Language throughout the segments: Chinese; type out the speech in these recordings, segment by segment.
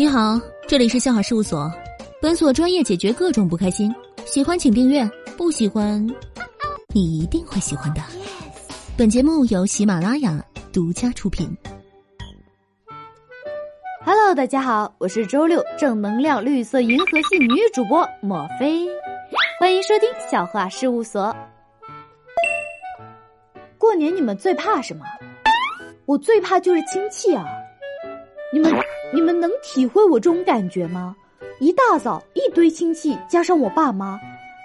你好，这里是笑话事务所，本所专业解决各种不开心。喜欢请订阅，不喜欢，你一定会喜欢的。本节目由喜马拉雅独家出品。Hello，大家好，我是周六正能量绿色银河系女主播莫菲，欢迎收听笑话事务所。过年你们最怕什么？我最怕就是亲戚啊！你们你们能体会我这种感觉吗？一大早一堆亲戚加上我爸妈，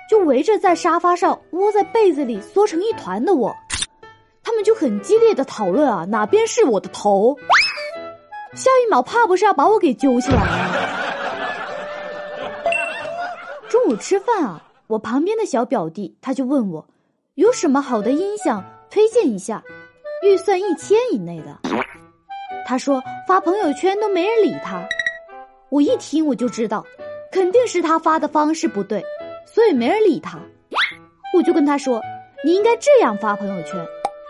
就围着在沙发上窝在被子里缩成一团的我，他们就很激烈的讨论啊，哪边是我的头？下一秒怕不是要把我给揪起来了？中午吃饭啊，我旁边的小表弟他就问我，有什么好的音响推荐一下？预算一千以内的，他说发朋友圈都没人理他。我一听我就知道，肯定是他发的方式不对，所以没人理他。我就跟他说，你应该这样发朋友圈：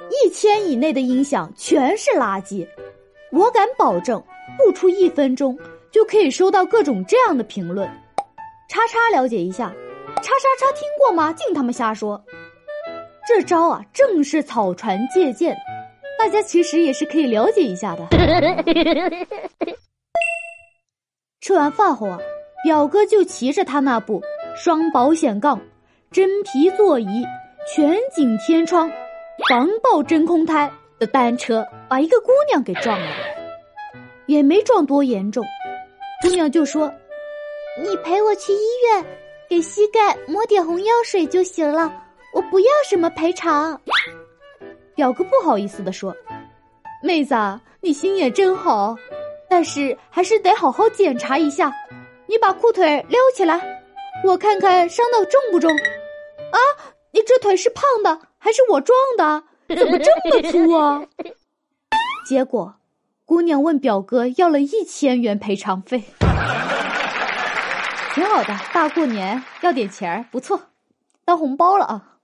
一千以内的音响全是垃圾。我敢保证，不出一分钟就可以收到各种这样的评论。叉叉了解一下，叉叉叉听过吗？净他妈瞎说。这招啊，正是草船借箭。大家其实也是可以了解一下的。吃完饭后啊，表哥就骑着他那部双保险杠、真皮座椅、全景天窗、防爆真空胎的单车，把一个姑娘给撞了，也没撞多严重。姑娘就说：“你陪我去医院，给膝盖抹点红药水就行了，我不要什么赔偿。”表哥不好意思的说：“妹子，你心眼真好，但是还是得好好检查一下。你把裤腿撩起来，我看看伤到重不重。啊，你这腿是胖的还是我撞的？怎么这么粗啊？” 结果，姑娘问表哥要了一千元赔偿费，挺好的，大过年要点钱儿，不错，当红包了啊。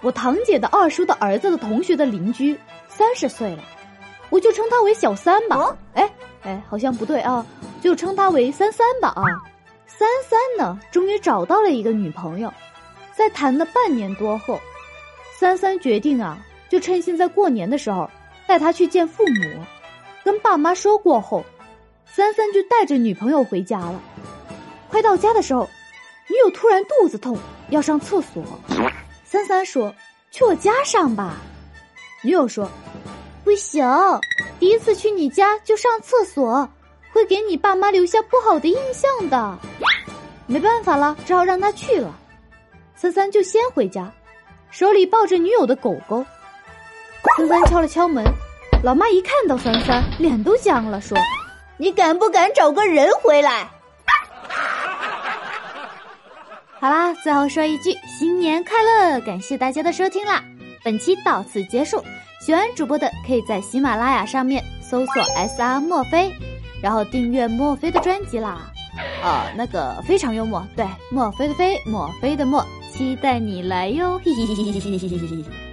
我堂姐的二叔的儿子的同学的邻居三十岁了，我就称他为小三吧。哎哎，好像不对啊，就称他为三三吧啊。三三呢，终于找到了一个女朋友，在谈了半年多后，三三决定啊，就趁现在过年的时候带他去见父母。跟爸妈说过后，三三就带着女朋友回家了。快到家的时候，女友突然肚子痛，要上厕所。三三说：“去我家上吧。”女友说：“不行，第一次去你家就上厕所，会给你爸妈留下不好的印象的。”没办法了，只好让他去了。三三就先回家，手里抱着女友的狗狗。三三敲了敲门，老妈一看到三三，脸都僵了，说：“你敢不敢找个人回来？”好啦，最后说一句新年快乐！感谢大家的收听啦，本期到此结束。喜欢主播的可以在喜马拉雅上面搜索 S R 墨菲，然后订阅墨菲的专辑啦。呃，那个非常幽默，对，墨菲的菲，墨菲的墨，期待你来哟，嘿嘿嘿嘿嘿嘿嘿嘿。